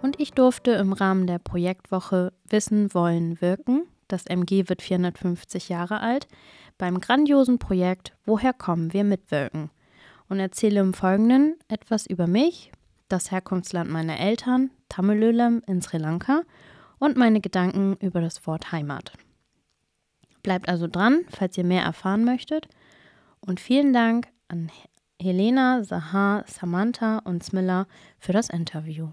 Und ich durfte im Rahmen der Projektwoche Wissen, Wollen, Wirken, das MG wird 450 Jahre alt, beim grandiosen Projekt Woher kommen wir mitwirken und erzähle im Folgenden etwas über mich, das Herkunftsland meiner Eltern, Tamilölam in Sri Lanka und meine Gedanken über das Wort Heimat. Bleibt also dran, falls ihr mehr erfahren möchtet. Und vielen Dank an Helena, Sahar, Samantha und Smilla für das Interview.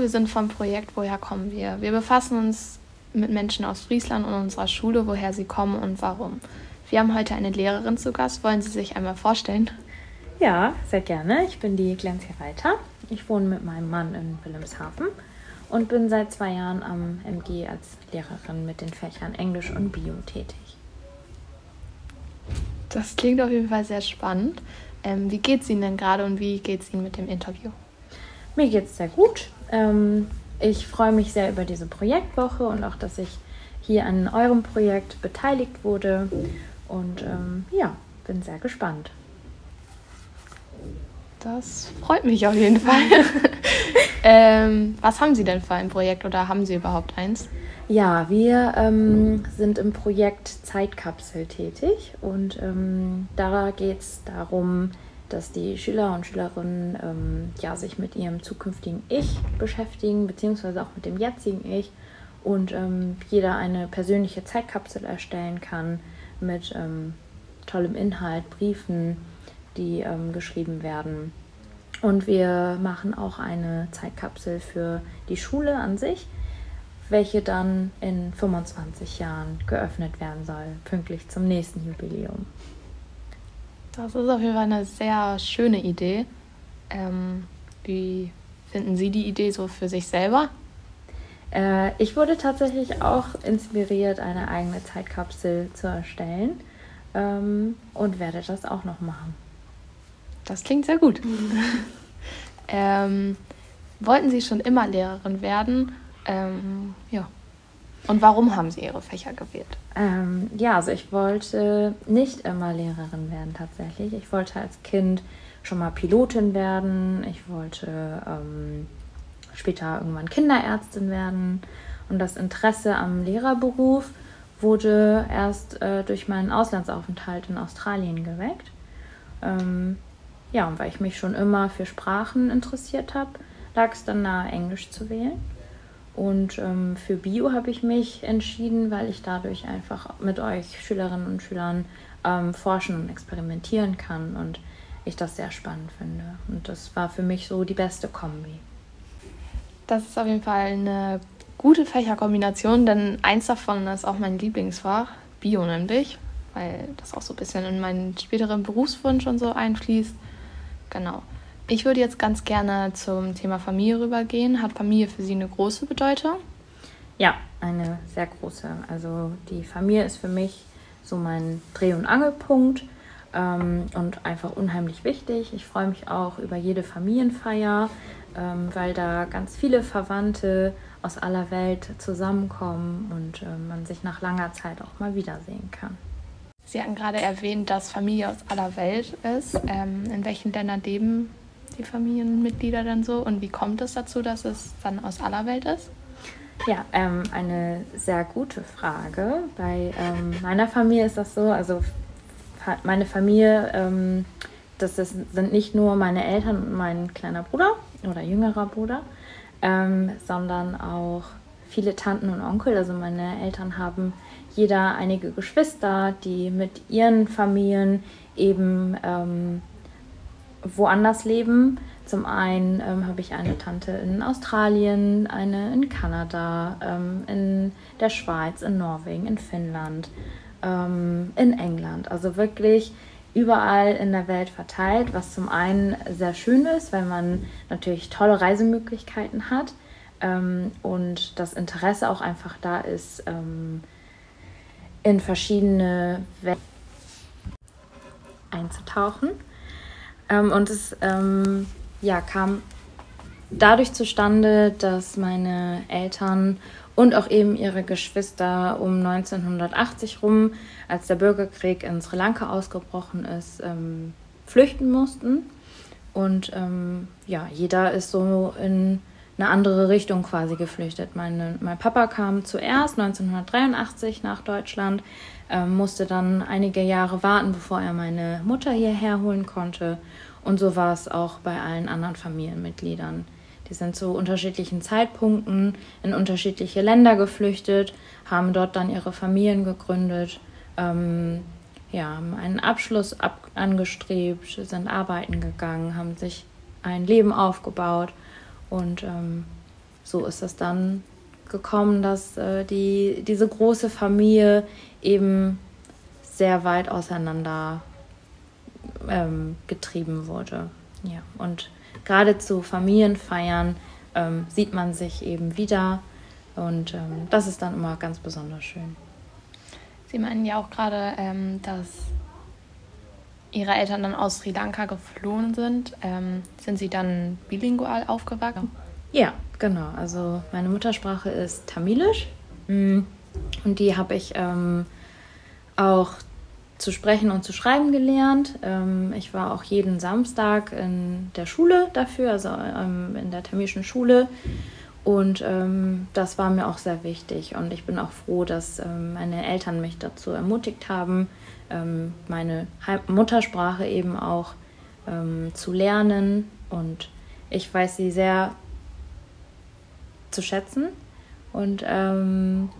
Wir sind vom Projekt Woher kommen wir? Wir befassen uns mit Menschen aus Friesland und unserer Schule, woher sie kommen und warum. Wir haben heute eine Lehrerin zu Gast. Wollen Sie sich einmal vorstellen? Ja, sehr gerne. Ich bin die Glenzia Reiter. Ich wohne mit meinem Mann in Wilhelmshaven und bin seit zwei Jahren am MG als Lehrerin mit den Fächern Englisch und Bio tätig. Das klingt auf jeden Fall sehr spannend. Ähm, wie geht es Ihnen denn gerade und wie geht es Ihnen mit dem Interview? Mir geht es sehr gut. Ähm, ich freue mich sehr über diese Projektwoche und auch, dass ich hier an eurem Projekt beteiligt wurde. Und ähm, ja, bin sehr gespannt. Das freut mich auf jeden Fall. ähm, was haben Sie denn für ein Projekt oder haben Sie überhaupt eins? Ja, wir ähm, sind im Projekt Zeitkapsel tätig und ähm, da geht es darum, dass die Schüler und Schülerinnen ähm, ja, sich mit ihrem zukünftigen Ich beschäftigen, beziehungsweise auch mit dem jetzigen Ich und ähm, jeder eine persönliche Zeitkapsel erstellen kann mit ähm, tollem Inhalt, Briefen, die ähm, geschrieben werden. Und wir machen auch eine Zeitkapsel für die Schule an sich, welche dann in 25 Jahren geöffnet werden soll, pünktlich zum nächsten Jubiläum. Das ist auf jeden Fall eine sehr schöne Idee. Ähm, wie finden Sie die Idee so für sich selber? Äh, ich wurde tatsächlich auch inspiriert, eine eigene Zeitkapsel zu erstellen ähm, und werde das auch noch machen. Das klingt sehr gut. ähm, wollten Sie schon immer Lehrerin werden? Ähm, ja. Und warum haben Sie Ihre Fächer gewählt? Ähm, ja, also ich wollte nicht immer Lehrerin werden tatsächlich. Ich wollte als Kind schon mal Pilotin werden. Ich wollte ähm, später irgendwann Kinderärztin werden. Und das Interesse am Lehrerberuf wurde erst äh, durch meinen Auslandsaufenthalt in Australien geweckt. Ähm, ja, und weil ich mich schon immer für Sprachen interessiert habe, lag es dann nahe, Englisch zu wählen. Und ähm, für Bio habe ich mich entschieden, weil ich dadurch einfach mit euch Schülerinnen und Schülern ähm, forschen und experimentieren kann und ich das sehr spannend finde. Und das war für mich so die beste Kombi. Das ist auf jeden Fall eine gute Fächerkombination, denn eins davon ist auch mein Lieblingsfach, Bio nämlich, weil das auch so ein bisschen in meinen späteren Berufswunsch und so einfließt. Genau. Ich würde jetzt ganz gerne zum Thema Familie rübergehen. Hat Familie für Sie eine große Bedeutung? Ja, eine sehr große. Also die Familie ist für mich so mein Dreh- und Angelpunkt ähm, und einfach unheimlich wichtig. Ich freue mich auch über jede Familienfeier, ähm, weil da ganz viele Verwandte aus aller Welt zusammenkommen und äh, man sich nach langer Zeit auch mal wiedersehen kann. Sie hatten gerade erwähnt, dass Familie aus aller Welt ist. Ähm, in welchen Ländern leben die Familienmitglieder dann so und wie kommt es dazu, dass es dann aus aller Welt ist? Ja, ähm, eine sehr gute Frage. Bei ähm, meiner Familie ist das so, also meine Familie, ähm, das ist, sind nicht nur meine Eltern und mein kleiner Bruder oder jüngerer Bruder, ähm, sondern auch viele Tanten und Onkel. Also meine Eltern haben jeder einige Geschwister, die mit ihren Familien eben ähm, woanders leben. Zum einen ähm, habe ich eine Tante in Australien, eine in Kanada, ähm, in der Schweiz, in Norwegen, in Finnland, ähm, in England. Also wirklich überall in der Welt verteilt, was zum einen sehr schön ist, weil man natürlich tolle Reisemöglichkeiten hat ähm, und das Interesse auch einfach da ist, ähm, in verschiedene Welten einzutauchen. Ähm, und es ähm, ja, kam dadurch zustande, dass meine Eltern und auch eben ihre Geschwister um 1980 rum, als der Bürgerkrieg in Sri Lanka ausgebrochen ist, ähm, flüchten mussten. Und ähm, ja, jeder ist so in eine andere Richtung quasi geflüchtet. Meine, mein Papa kam zuerst 1983 nach Deutschland, äh, musste dann einige Jahre warten, bevor er meine Mutter hierher holen konnte. Und so war es auch bei allen anderen Familienmitgliedern. Die sind zu unterschiedlichen Zeitpunkten in unterschiedliche Länder geflüchtet, haben dort dann ihre Familien gegründet, ähm, ja, haben einen Abschluss ab angestrebt, sind arbeiten gegangen, haben sich ein Leben aufgebaut und ähm, so ist es dann gekommen, dass äh, die, diese große Familie eben sehr weit auseinander ähm, getrieben wurde. Ja, und gerade zu Familienfeiern ähm, sieht man sich eben wieder und ähm, das ist dann immer ganz besonders schön. Sie meinen ja auch gerade, ähm, dass Ihre Eltern dann aus Sri Lanka geflohen sind. Ähm, sind Sie dann bilingual aufgewachsen? Ja, genau. Also meine Muttersprache ist Tamilisch mm, und die habe ich ähm, auch zu sprechen und zu schreiben gelernt. Ähm, ich war auch jeden Samstag in der Schule dafür, also ähm, in der tamilischen Schule. Und ähm, das war mir auch sehr wichtig. Und ich bin auch froh, dass ähm, meine Eltern mich dazu ermutigt haben, ähm, meine Muttersprache eben auch zu lernen. Und ich weiß sie sehr zu schätzen und ähm,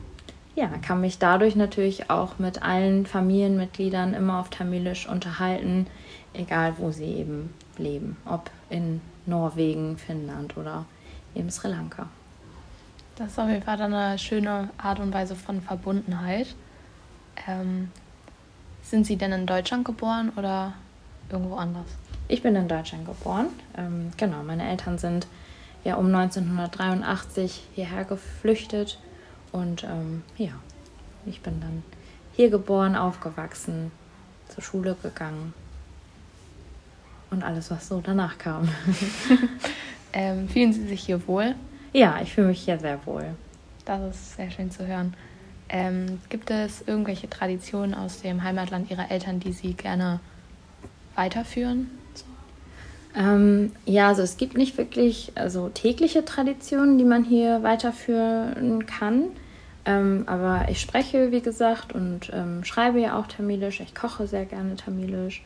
ja, kann mich dadurch natürlich auch mit allen Familienmitgliedern immer auf Tamilisch unterhalten, egal wo sie eben leben, ob in Norwegen, Finnland oder eben Sri Lanka. Das ist auf jeden Fall eine schöne Art und Weise von Verbundenheit. Ähm, sind Sie denn in Deutschland geboren oder irgendwo anders? Ich bin in Deutschland geboren. Ähm, genau, meine Eltern sind ja um 1983 hierher geflüchtet und ähm, ja, ich bin dann hier geboren, aufgewachsen, zur Schule gegangen und alles, was so danach kam. ähm, fühlen Sie sich hier wohl? Ja, ich fühle mich hier sehr wohl. Das ist sehr schön zu hören. Ähm, gibt es irgendwelche Traditionen aus dem Heimatland Ihrer Eltern, die Sie gerne weiterführen? Ähm, ja, also es gibt nicht wirklich also tägliche Traditionen, die man hier weiterführen kann. Ähm, aber ich spreche, wie gesagt, und ähm, schreibe ja auch Tamilisch. Ich koche sehr gerne Tamilisch.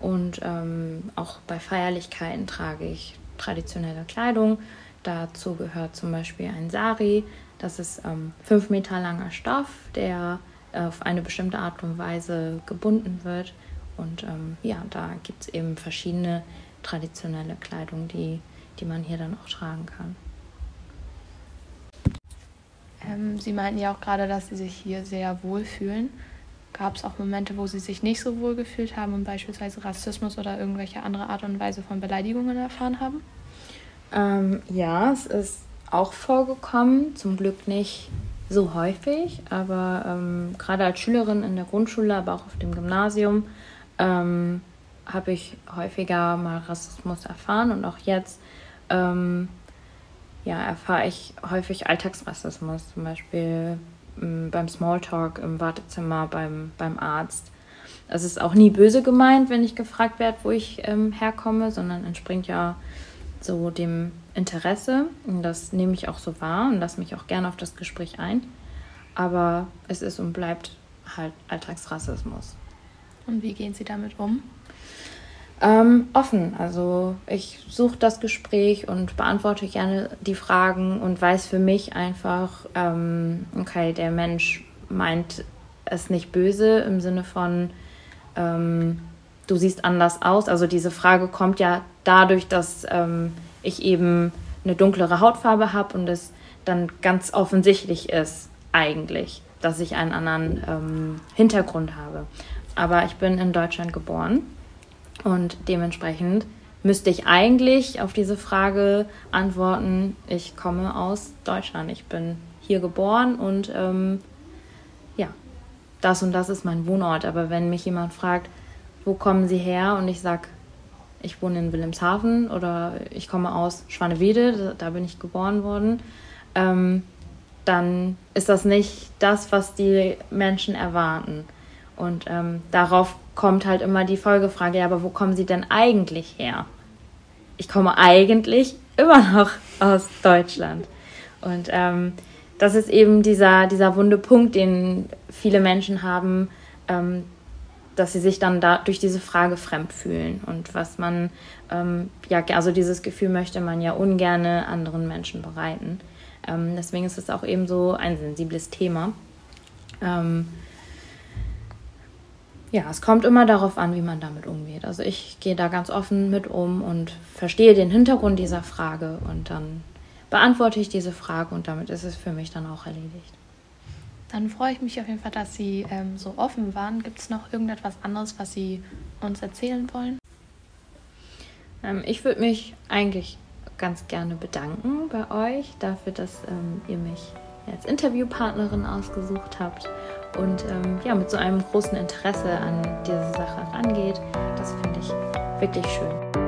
Und ähm, auch bei Feierlichkeiten trage ich traditionelle Kleidung. Dazu gehört zum Beispiel ein Sari. Das ist ähm, fünf Meter langer Stoff, der auf eine bestimmte Art und Weise gebunden wird. Und ähm, ja, da gibt es eben verschiedene traditionelle Kleidung, die, die man hier dann auch tragen kann. Ähm, Sie meinten ja auch gerade, dass Sie sich hier sehr wohl fühlen. Gab es auch Momente, wo Sie sich nicht so wohl gefühlt haben und beispielsweise Rassismus oder irgendwelche andere Art und Weise von Beleidigungen erfahren haben? Ähm, ja, es ist auch vorgekommen, zum Glück nicht so häufig, aber ähm, gerade als Schülerin in der Grundschule, aber auch auf dem Gymnasium, ähm, habe ich häufiger mal Rassismus erfahren und auch jetzt ähm, ja, erfahre ich häufig Alltagsrassismus, zum Beispiel ähm, beim Smalltalk im Wartezimmer, beim, beim Arzt. Es ist auch nie böse gemeint, wenn ich gefragt werde, wo ich ähm, herkomme, sondern entspringt ja so dem Interesse. Und das nehme ich auch so wahr und lasse mich auch gerne auf das Gespräch ein. Aber es ist und bleibt halt Alltagsrassismus. Und wie gehen Sie damit um? Ähm, offen. Also ich suche das Gespräch und beantworte gerne die Fragen und weiß für mich einfach, ähm, okay, der Mensch meint es nicht böse im Sinne von, ähm, du siehst anders aus. Also diese Frage kommt ja dadurch, dass ähm, ich eben eine dunklere Hautfarbe habe und es dann ganz offensichtlich ist eigentlich, dass ich einen anderen ähm, Hintergrund habe. Aber ich bin in Deutschland geboren und dementsprechend müsste ich eigentlich auf diese Frage antworten, ich komme aus Deutschland, ich bin hier geboren und ähm, ja, das und das ist mein Wohnort. Aber wenn mich jemand fragt, wo kommen Sie her? Und ich sage, ich wohne in Wilhelmshaven oder ich komme aus Schwanewede, da bin ich geboren worden, ähm, dann ist das nicht das, was die Menschen erwarten. Und ähm, darauf kommt halt immer die Folgefrage, ja, aber wo kommen Sie denn eigentlich her? Ich komme eigentlich immer noch aus Deutschland. Und ähm, das ist eben dieser, dieser wunde Punkt, den viele Menschen haben, ähm, dass sie sich dann da durch diese Frage fremd fühlen. Und was man, ähm, ja, also dieses Gefühl möchte man ja ungerne anderen Menschen bereiten. Ähm, deswegen ist es auch eben so ein sensibles Thema. Ja, es kommt immer darauf an, wie man damit umgeht. Also ich gehe da ganz offen mit um und verstehe den Hintergrund dieser Frage und dann beantworte ich diese Frage und damit ist es für mich dann auch erledigt. Dann freue ich mich auf jeden Fall, dass Sie ähm, so offen waren. Gibt es noch irgendetwas anderes, was Sie uns erzählen wollen? Ähm, ich würde mich eigentlich ganz gerne bedanken bei euch dafür, dass ähm, ihr mich als Interviewpartnerin ausgesucht habt und ähm, ja, mit so einem großen Interesse an diese Sache rangeht. Das finde ich wirklich schön.